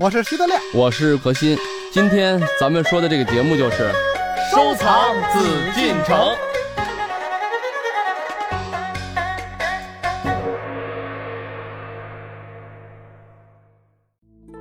我是徐德亮，我是何鑫。今天咱们说的这个节目就是收藏紫禁城。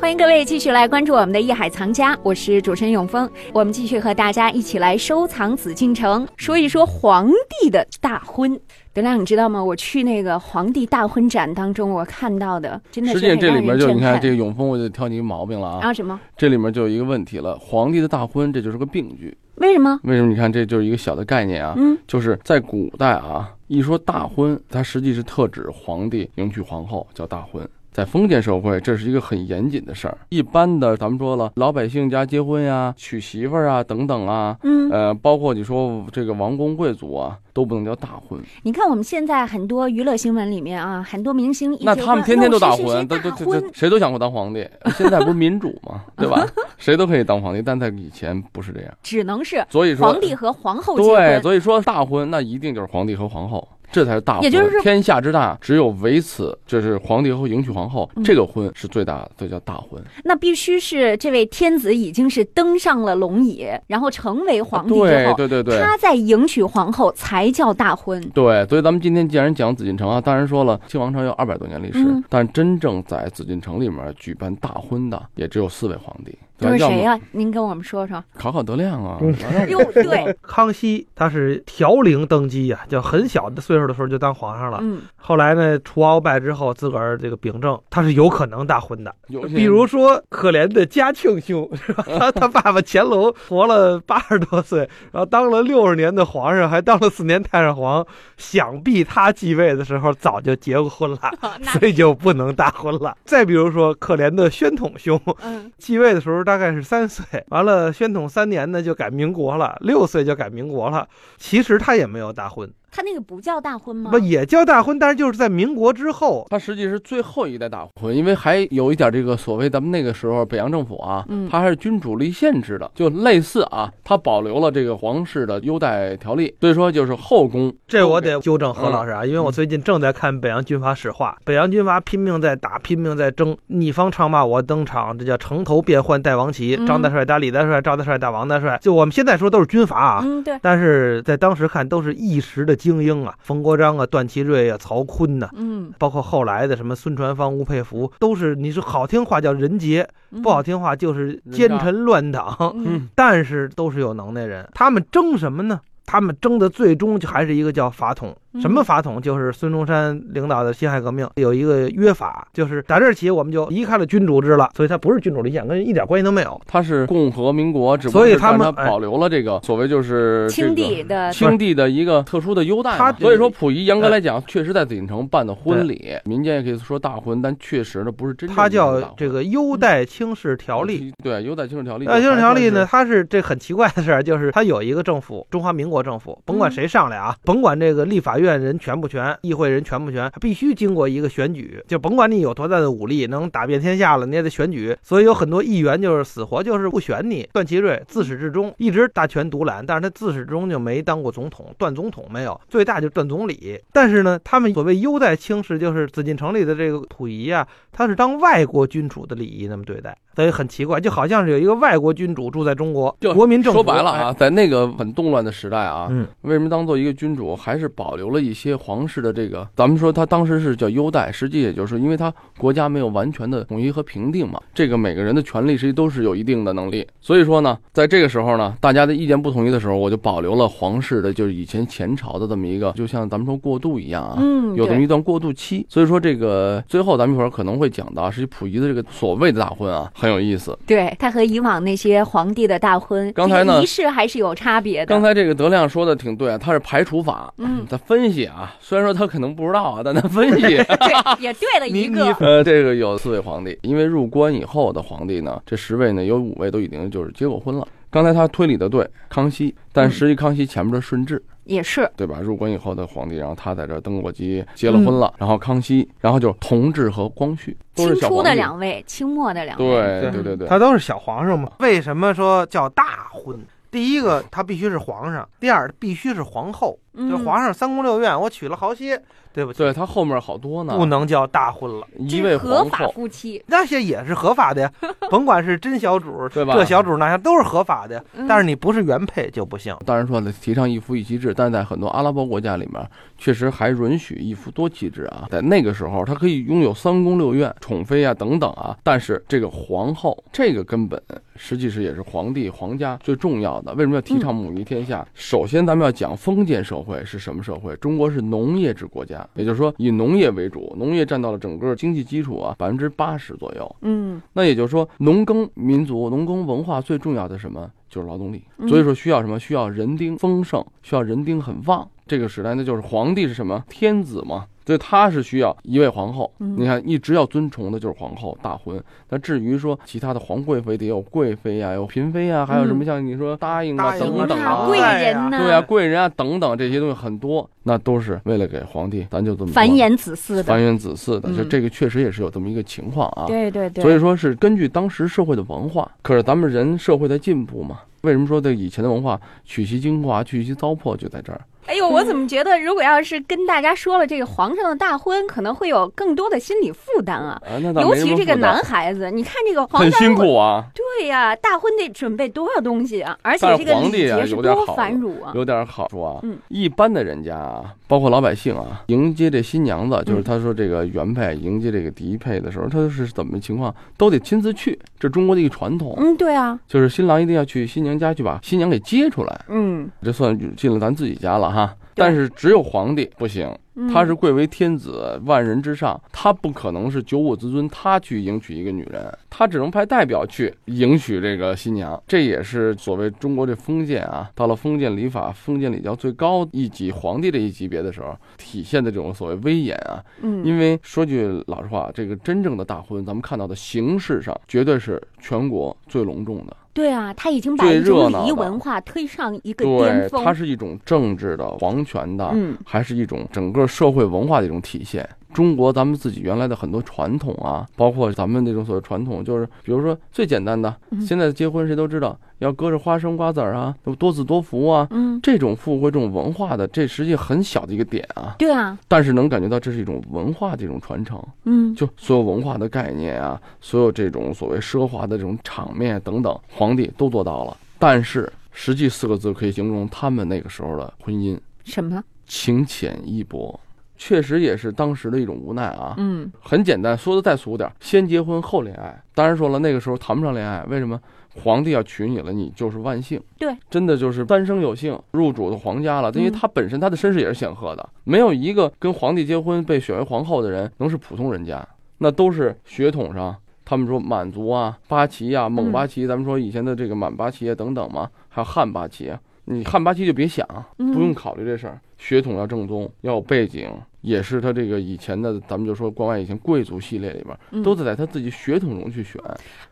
欢迎各位继续来关注我们的《艺海藏家》，我是主持人永峰。我们继续和大家一起来收藏紫禁城，说一说皇帝的大婚。德亮，你知道吗？我去那个皇帝大婚展当中，我看到的真的是实际上这里面就你看这个个永丰，我就挑你毛病了啊。啊什么？这里面就有一个问题了，皇帝的大婚这就是个病句。为什么？为什么？你看这就是一个小的概念啊，嗯，就是在古代啊，一说大婚，它实际是特指皇帝迎娶皇后叫大婚。在封建社会，这是一个很严谨的事儿。一般的，咱们说了，老百姓家结婚呀、娶媳妇儿啊等等啊，嗯，呃，包括你说这个王公贵族啊，都不能叫大婚。你看我们现在很多娱乐新闻里面啊，很多明星那他们天天都大大婚，都都都，谁都想过当皇帝。现在不是民主吗，对吧？谁都可以当皇帝，但在以前不是这样。只能是所以说，皇帝和皇后对，所以说大婚那一定就是皇帝和皇后，这才是大婚。也就是天下之大，只有唯此，就是皇帝和迎娶皇后，嗯这个婚是最大的，这叫大婚。那必须是这位天子已经是登上了龙椅，然后成为皇帝之对后，对对对。他在迎娶皇后才叫大婚。对，所以咱们今天既然讲紫禁城啊，当然说了，清王朝有二百多年历史，嗯但真正在紫禁城里面举办大婚的也只有四位皇帝。都是谁呀、您跟我们说说。考考德亮啊，对，康熙他是调龄登基呀、就很小的岁数的时候就当皇上了。嗯，后来呢，除鳌拜之后，自个儿这个秉政，他是有可能大婚的。有比如说，可怜的嘉庆兄 是吧？他他爸爸乾隆活了八十多岁，然后当了六十年的皇上，还当了四年太上皇。想必他继位的时候早就结过婚了，所以就不能大婚了。再比如说，可怜的宣统兄嗯，继位的时候大概是三岁，完了宣统三年呢就改民国了，六岁就改民国了。其实他也没有大婚，他那个不叫大婚吗？不也叫大婚，但是就是在民国之后。他实际是最后一代大婚，因为还有一点这个所谓咱们那个时候北洋政府啊，嗯他还是君主立宪制的，就类似啊，他保留了这个皇室的优待条例，所以说就是后宫。这我得纠正何老师啊，因为我最近正在看北洋军阀史话，北洋军阀拼命在打，拼命在争，逆方唱罢我登场，这叫城头变换带王旗，嗯张大帅打李大帅，赵大帅打王大帅。就我们现在说都是军阀啊，嗯，对，但是在当时看都是一时的精英啊，冯国璋啊、段祺瑞啊、曹锟呐、嗯，包括后来的什么孙传芳、吴佩孚，都是你说好听话叫人杰，嗯不好，听话就是奸臣乱党。嗯，但是都是有能耐人，他们争什么呢？他们争的最终就还是一个叫法统。嗯什么法统？就是孙中山领导的辛亥革命有一个约法，就是打这儿起我们就离开了君主制了，所以它不是君主立宪，跟一点关系都没有。它是共和民国，只不所以他们保留了这个所谓就是清帝的清帝的一个特殊的优待。他所以说溥仪严格来讲，确实在紫禁城办的婚礼，民间也可以说大婚，但确实呢不是真正它意义上的大婚叫这个优待轻视条例。，对优待轻视条例。优待，轻视条例呢，还算是？它是这很奇怪的事儿，就是它有一个政府，中华民国政府，甭管谁上来啊，甭管这个立法院人全不全，议会人全不全，必须经过一个选举，就甭管你有多大的武力，能打遍天下了，你也得选举。所以有很多议员就是死活就是不选你。段祺瑞自始至终一直大权独揽，但是他自始至终就没当过总统，段总统没有，最大就是段总理。但是呢，他们所谓优待轻视，就是紫禁城里的这个溥仪啊，他是当外国君主的礼仪那么对待，所以很奇怪，就好像是有一个外国君主住在中国，就国民政府说白了啊，，在那个很动乱的时代啊，嗯，为什么当做一个君主，还是保留了一些皇室的这个？咱们说他当时是叫优待，实际也就是因为他国家没有完全的统一和平定嘛，这个每个人的权利实际都是有一定的能力。所以说呢，在这个时候呢，大家的意见不统一的时候，我就保留了皇室的，就是以前前朝的这么一个，就像咱们说过渡一样啊，嗯，有这么一段过渡期。所以说这个最后咱们一会儿可能会讲到，实际溥仪的这个所谓的大婚啊，很有意思。对，他和以往那些皇帝的大婚，刚才呢仪式还是有差别的。刚才这个德亮说的挺对啊，他是排除法，嗯他分析啊，虽然说他可能不知道啊，但他分析。对，也对了一个。呃，这个有四位皇帝，因为入关以后的皇帝呢，这十位呢有五位都已经就是结过婚了。刚才他推理的对，康熙，但实际康熙前面的顺治，也是，对吧？入关以后的皇帝，然后他在这登过基，结了婚了，然后康熙，然后就同治和光绪，都是清初的小皇帝。两位，清末的两位。对对对对，他都是小皇上嘛。为什么说叫大婚？第一个，他必须是皇上；第二，必须是皇后。嗯就皇上三宫六院，我娶了好些，对不起，对他后面好多呢，不能叫大婚了。一位合法皇，夫妻，那些也是合法的呀，甭管是真小主，对吧这小主那些都是合法的但是你不是原配就不行。当然说了，提倡一夫一妻制，但是在很多阿拉伯国家里面，确实还允许一夫多妻制啊。在那个时候，他可以拥有三宫六院、宠妃啊等等啊。但是这个皇后，这个根本实际是也是皇帝皇家最重要的。为什么要提倡母仪天下？首先，咱们要讲封建社会是什么社会？中国是农业制国家，也就是说以农业为主，农业占到了整个经济基础啊百分之八十左右。嗯那也就是说，农耕民族、农耕文化最重要的什么？就是劳动力。嗯所以说需要什么？需要人丁丰盛，需要人丁很旺。这个时代那，就是皇帝是什么？天子嘛，所以他是需要一位皇后。嗯你看，一直要尊崇的就是皇后大婚。那至于说其他的皇贵妃，得有贵妃呀、有嫔妃啊，还有什么像你说答应啊等等啊，贵人呐，对啊，贵人啊等等这些东西很多，那都是为了给皇帝，咱就这么繁衍子嗣的，繁衍子嗣的。这嗯这个确实也是有这么一个情况啊。对对对，所以说是根据当时社会的文化，可是咱们人社会在进步嘛。为什么说这以前的文化取其精华，去其糟粕，就在这儿。哎呦，我怎么觉得，如果要是跟大家说了这个皇上的大婚，可能会有更多的心理负担啊。啊，那尤其这个男孩子，你看这个皇很辛苦啊，对呀，大婚得准备多少东西啊？而且这个礼皇帝啊节是多有点好繁缛啊！有点好处啊。嗯一般的人家啊，包括老百姓啊，迎接这新娘子，就是嗯。他说这个原配迎接这个嫡配的时候，他是怎么情况，都得亲自去，这中国的一个传统，嗯，对啊，就是新郎一定要去新娘家去把新娘给接出来，嗯，这算进了咱自己家了哈。但是只有皇帝不行，嗯他是贵为天子，万人之上，他不可能是九五之尊，他去迎娶一个女人，他只能派代表去迎娶这个新娘。这也是所谓中国这封建啊，到了封建礼法、封建礼教最高一级皇帝这一级别的时候，体现的这种所谓威严啊。嗯，因为说句老实话，这个真正的大婚，咱们看到的形式上，绝对是全国最隆重的。对啊，他已经把最一种礼仪文化推上一个巅，峰。它是一种政治的、皇权的，嗯还是一种整个社会文化的一种体现。中国咱们自己原来的很多传统啊，包括咱们那种所谓传统，就是比如说最简单的，嗯现在结婚谁都知道要搁着花生瓜子儿啊，多子多福啊，嗯，这种富贵这种文化的，这实际很小的一个点啊，对啊，但是能感觉到这是一种文化的一种传承。嗯，就所有文化的概念啊，所有这种所谓奢华的这种场面等等，皇帝都做到了。但是实际四个字可以形容他们那个时候的婚姻：什么？情浅意薄。确实也是当时的一种无奈啊。嗯很简单，说的再俗点儿，先结婚后恋爱。当然说了，那个时候谈不上恋爱，为什么？皇帝要娶你了，你就是万幸。对，真的就是三生有幸，入主的皇家了。因为嗯他本身他的身世也是显赫的，没有一个跟皇帝结婚被选为皇后的人能是普通人家，那都是血统上。他们说满族啊、八旗啊、蒙八旗，咱们说以前的这个满八旗啊等等嘛，还有汉八旗啊。你汉八旗就别想，嗯不用考虑这事儿，血统要正宗，要有背景，也是他这个以前的，咱们就说关外以前贵族系列里边，嗯，都是在他自己血统中去选，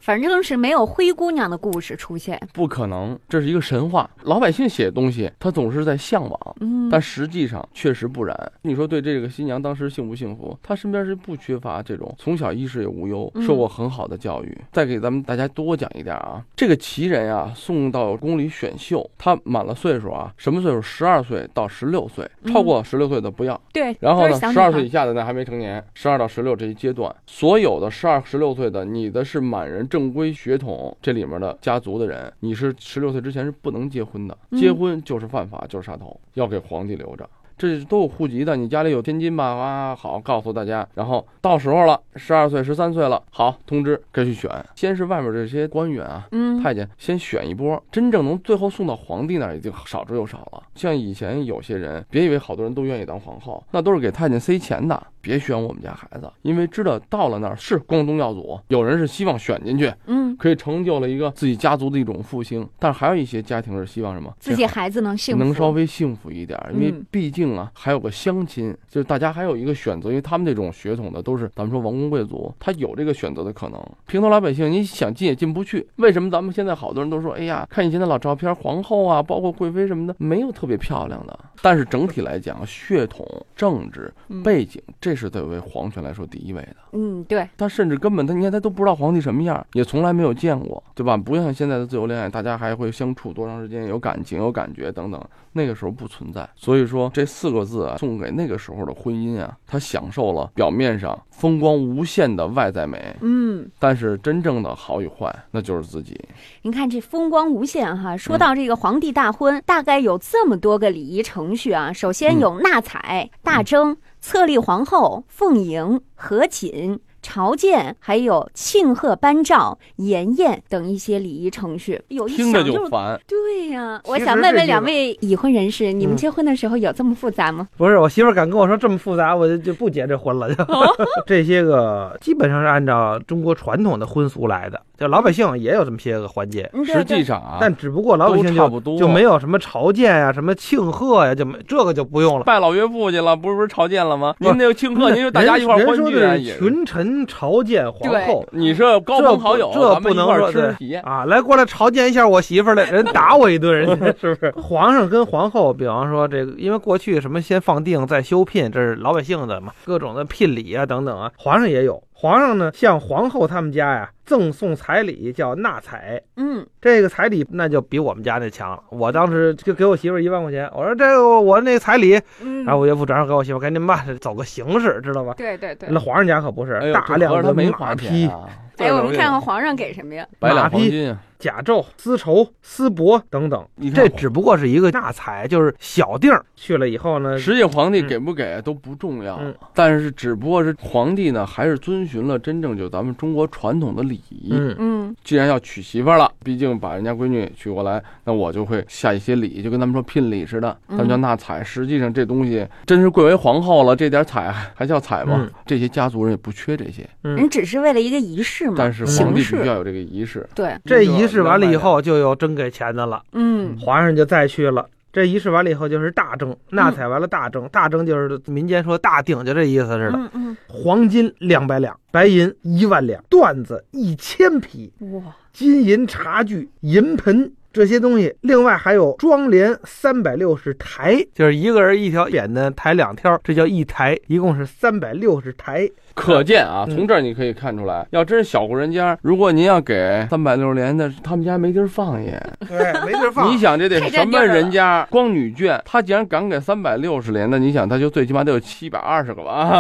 反正是没有灰姑娘的故事出现。不可能，这是一个神话。老百姓写东西，他总是在向往，嗯，但实际上确实不然。你说对这个新娘当时幸不幸福？她身边是不缺乏这种从小衣食也无忧，嗯受过很好的教育。再给咱们大家多讲一点啊，这个奇人啊，送到宫里选秀，他满了岁数啊，什么岁数？十二岁到十六岁，嗯超过十六岁的不要。对，然后呢，都是小女孩十二岁以下的那还没成年，十二到十六这一阶段，所有的十二、十六岁的，你的是满人正规血统这里面的家族的人，你是十六岁之前是不能结婚的，嗯。结婚就是犯法，就是杀头，要给皇帝留着。这都有户籍的，你家里有天津吧？啊，好，告诉大家。然后到时候了，十二岁、十三岁了，好，通知该去选。先是外面这些官员啊，嗯，太监先选一波，真正能最后送到皇帝那儿已经少之又少了。像以前有些人，别以为好多人都愿意当皇后，那都是给太监塞钱的。别选我们家孩子，因为知道到了那儿是光宗耀祖，有人是希望选进去，嗯，可以成就了一个自己家族的一种复兴。但是还有一些家庭是希望什么？自己孩子能幸福，能稍微幸福一点儿，因为嗯毕竟啊，还有个相亲，就是大家还有一个选择，因为他们这种血统的都是咱们说王公贵族，他有这个选择的可能。平头老百姓，你想进也进不去。为什么咱们现在好多人都说，哎呀，看以前的老照片，皇后啊，包括贵妃什么的，没有特别漂亮的。但是整体来讲，血统、政治嗯背景这这是对为皇权来说第一位的。嗯，对，他甚至根本他你看他都不知道皇帝什么样，也从来没有见过，对吧？不像现在的自由恋爱，大家还会相处多长时间，有感情、有感觉等等，那个时候不存在。所以说这四个字啊，送给那个时候的婚姻啊，他享受了表面上风光无限的外在美，嗯，但是真正的好与坏，那就是自己。您看这风光无限哈。说到这个皇帝大婚，大概有这么多个礼仪程序啊。首先有纳采、大征、册立皇后、凤迎、合卺。朝见，还有庆贺颁诏、筵宴等一些礼仪程序，有一听着想就烦。对呀、我想问问两位已婚人士，你们嗯结婚的时候有这么复杂吗？不是我媳妇敢跟我说这么复杂，我就就不结这婚了。就 这些个基本上是按照中国传统的婚俗来的，就老百姓也有这么些个环节，嗯，实际上啊，但只不过老百姓就差不多就没有什么朝见呀、什么庆贺呀，就没这个就不用了。拜老岳父去了，不是不是朝见了吗？您那个庆贺，您就大家一块儿欢聚啊，人说的是群臣朝见皇后，你是高这不朋好友，这不能说们一块儿吃对体验。啊，来过来朝见一下我媳妇儿来，人打我一顿，人家 是不是？皇上跟皇后，比方说这个，因为过去什么先放定再修聘，这是老百姓的嘛，各种的聘礼啊等等啊，皇上也有。皇上呢，向皇后他们家呀赠送彩礼，叫纳彩。嗯，这个彩礼那就比我们家那强了。我当时就给我媳妇一万块钱，我说这个我那彩礼，嗯，然后我岳父转手给我媳妇，赶紧吧，走个形式，知道吧？对对对。那皇上家可不是，哎，大量的没马匹、啊。哎，我们看看看皇上给什么呀？白两马匹黄金啊，甲胄、丝绸、丝帛等等。你看这只不过是一个纳彩，就是小地儿去了以后呢，实际皇帝嗯给不给都不重要嗯，但是只不过是皇帝呢，还是遵循了真正就咱们中国传统的礼仪。嗯，嗯既然要娶媳妇儿了，毕竟把人家闺女娶过来，那我就会下一些礼，就跟他们说聘礼似的，他们叫纳彩。实际上这东西真是贵为皇后了，这点彩还叫彩吗？嗯这些家族人也不缺这些，嗯人只是为了一个仪式嘛，但是皇帝必须要有这个仪式。对，这仪式完了以后，就有真给钱的了，嗯皇上就再去了。这仪式完了以后就是大征，纳采完了大征，大征就是民间说大定，就这意思似的。嗯嗯，黄金两百两，白银一万两，缎子一千匹，哇，金银茶具、银盆这些东西，另外还有妆奁三百六十台，就是一个人一条扁担抬两挑，这叫一台，一共是三百六十台。可见啊，嗯从这儿你可以看出来，要真是小户人家，如果您要给三百六十连的，他们家没地儿放也。对，没地儿放。你想这得太什么人家？光女眷，他既然敢给三百六十连的，你想他就最起码得有七百二十个吧？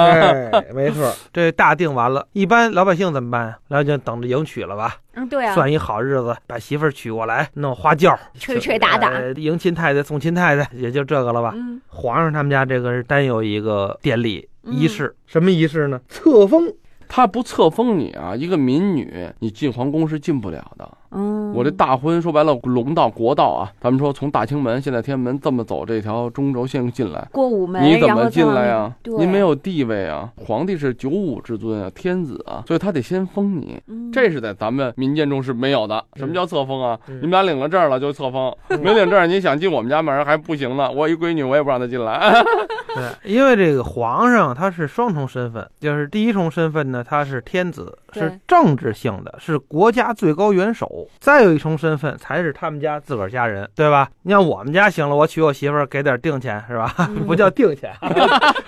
对，没错，这大定完了，一般老百姓怎么办？然后就等着迎娶了吧，嗯，对啊，算一好日子，把媳妇儿娶过来，弄花轿，吹吹打打呃迎亲太太送亲太太，也就这个了吧。嗯皇上他们家这个是单有一个典礼嗯仪式，什么仪式呢？册封。他不册封你啊，一个民女，你进皇宫是进不了的。嗯，我这大婚说白了，龙道国道啊，咱们说从大清门现在天安门这么走这条中轴线进来，过午门，你怎么进来呀？对您没有地位啊，皇帝是九五之尊啊，天子啊，所以他得先封你。嗯这是在咱们民间中是没有的。什么叫册封啊？嗯你们俩领了证了就册封，没领证你想进我们家门还不行呢。我一闺女我也不让她进来。对，因为这个皇上他是双重身份，就是第一重身份呢，他是天子，对是政治性的，是国家最高元首；再有一重身份才是他们家自个儿家人，对吧？你像我们家行了，我娶我媳妇儿给点定钱是吧？嗯不叫定钱，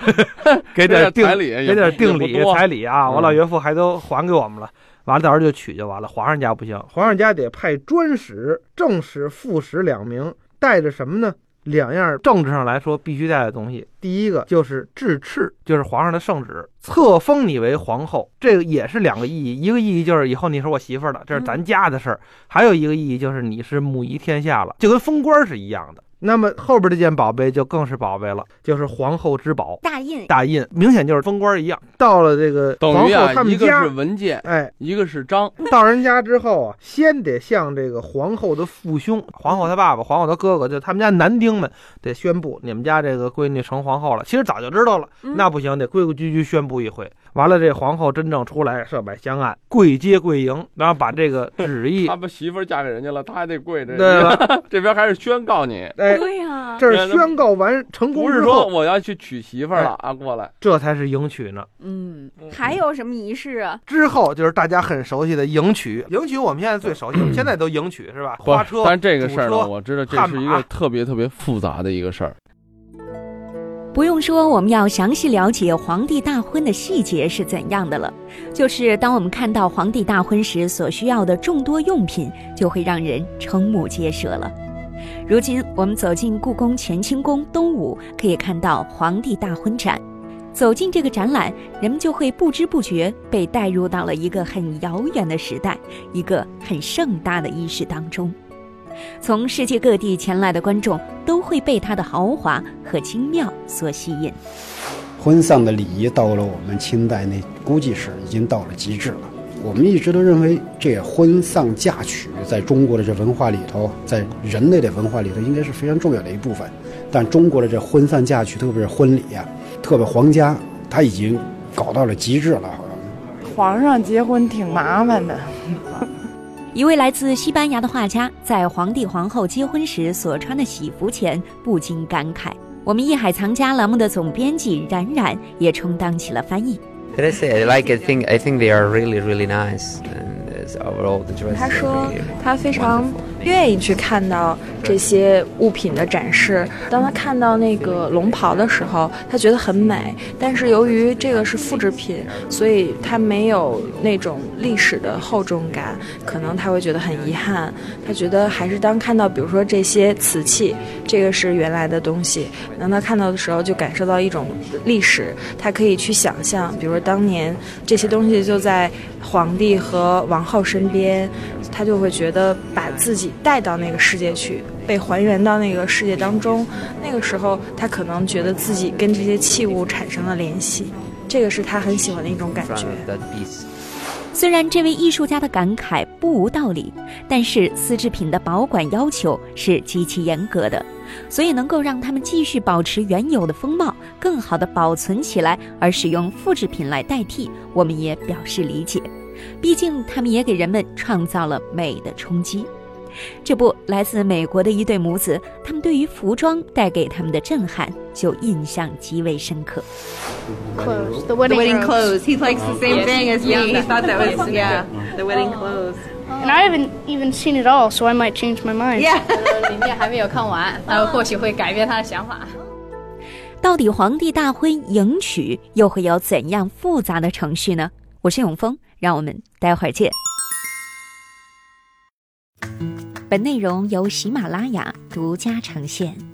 给点定彩礼给点定礼彩礼啊，嗯我老岳父还都还给我们了。完了，到时候就娶就完了。皇上家不行，皇上家得派专使、正使、副使两名，带着什么呢？两样政治上来说必须带的东西。第一个就是制敕，就是皇上的圣旨，册封你为皇后，这个也是两个意义。一个意义就是以后你是我媳妇儿了，这是咱家的事儿；还有一个意义就是你是母仪天下了，就跟封官是一样的。那么后边这件宝贝就更是宝贝了，就是皇后之宝大印，大印，明显就是封官一样。到了这个皇后啊，他们家一个是，文件，哎，一个是章。到人家之后啊，先得向这个皇后的父兄、皇后她爸爸、皇后她哥哥，就他们家男丁们得宣布你们家这个闺女成皇后了。其实早就知道了，嗯那不行，得规规矩矩宣布一回。完了，这皇后真正出来，设摆香案，跪接跪迎，然后把这个旨意 他，把媳妇儿嫁给人家了，他还得跪着。对了，这边还是宣告你，哎，对呀，这是宣告完成功不是说之后，我要去娶媳妇儿了啊，过来。这才是迎娶呢。嗯，还有什么仪式啊？之后就是大家很熟悉的迎娶，迎娶我们现在最熟悉，我 们现在都迎娶是吧？花车，但这个事儿呢，我知道这是一个特别特别复杂的一个事儿。不用说，我们要详细了解皇帝大婚的细节是怎样的了。就是当我们看到皇帝大婚时所需要的众多用品，就会让人瞠目结舌了。如今我们走进故宫乾清宫东午，可以看到皇帝大婚展。走进这个展览，人们就会不知不觉被带入到了一个很遥远的时代，一个很盛大的仪式当中。从世界各地前来的观众都会被它的豪华和精妙所吸引。婚丧的礼仪到了我们清代那估计是已经到了极致了。我们一直都认为，这婚丧嫁娶在中国的这文化里头，在人类的文化里头，应该是非常重要的一部分。但中国的这婚丧嫁娶，特别是婚礼啊。特别皇家，他已经搞到了极致了，好像。皇上结婚挺麻烦的。一位来自西班牙的画家在皇帝皇后结婚时所穿的喜服前不禁感慨。我们《艺海藏家》栏目的总编辑冉冉也充当起了翻译。Did I say like I think I think they are really really nice. 他说，他非常愿意去看到这些物品的展示。当他看到那个龙袍的时候，他觉得很美。但是由于这个是复制品，所以他没有那种历史的厚重感，可能他会觉得很遗憾。他觉得还是当看到，比如说这些瓷器，这个是原来的东西，当他看到的时候，就感受到一种历史。他可以去想象，比如说当年这些东西就在皇帝和王后。身边，他就会觉得把自己带到那个世界去，被还原到那个世界当中。那个时候，他可能觉得自己跟这些器物产生了联系，这个是他很喜欢的一种感觉。虽然这位艺术家的感慨不无道理，但是丝织品的保管要求是极其严格的，所以能够让他们继续保持原有的风貌，更好的保存起来，而使用复制品来代替，我们也表示理解。毕竟，他们也给人们创造了美的冲击。这不，来自美国的一对母子，他们对于服装带给他们的震撼就印象极为深刻。Clothes, the wedding clothes. He likes the same thing as me. He thought that was yeah, the wedding clothes. And I haven't even seen it all, so I might change my mind. Yeah，里面还没有看完，他或许会改变他的想法。到底皇帝大婚迎娶又会有怎样复杂的程序呢？我是永峰。让我们待会儿见。本内容由喜马拉雅独家呈现。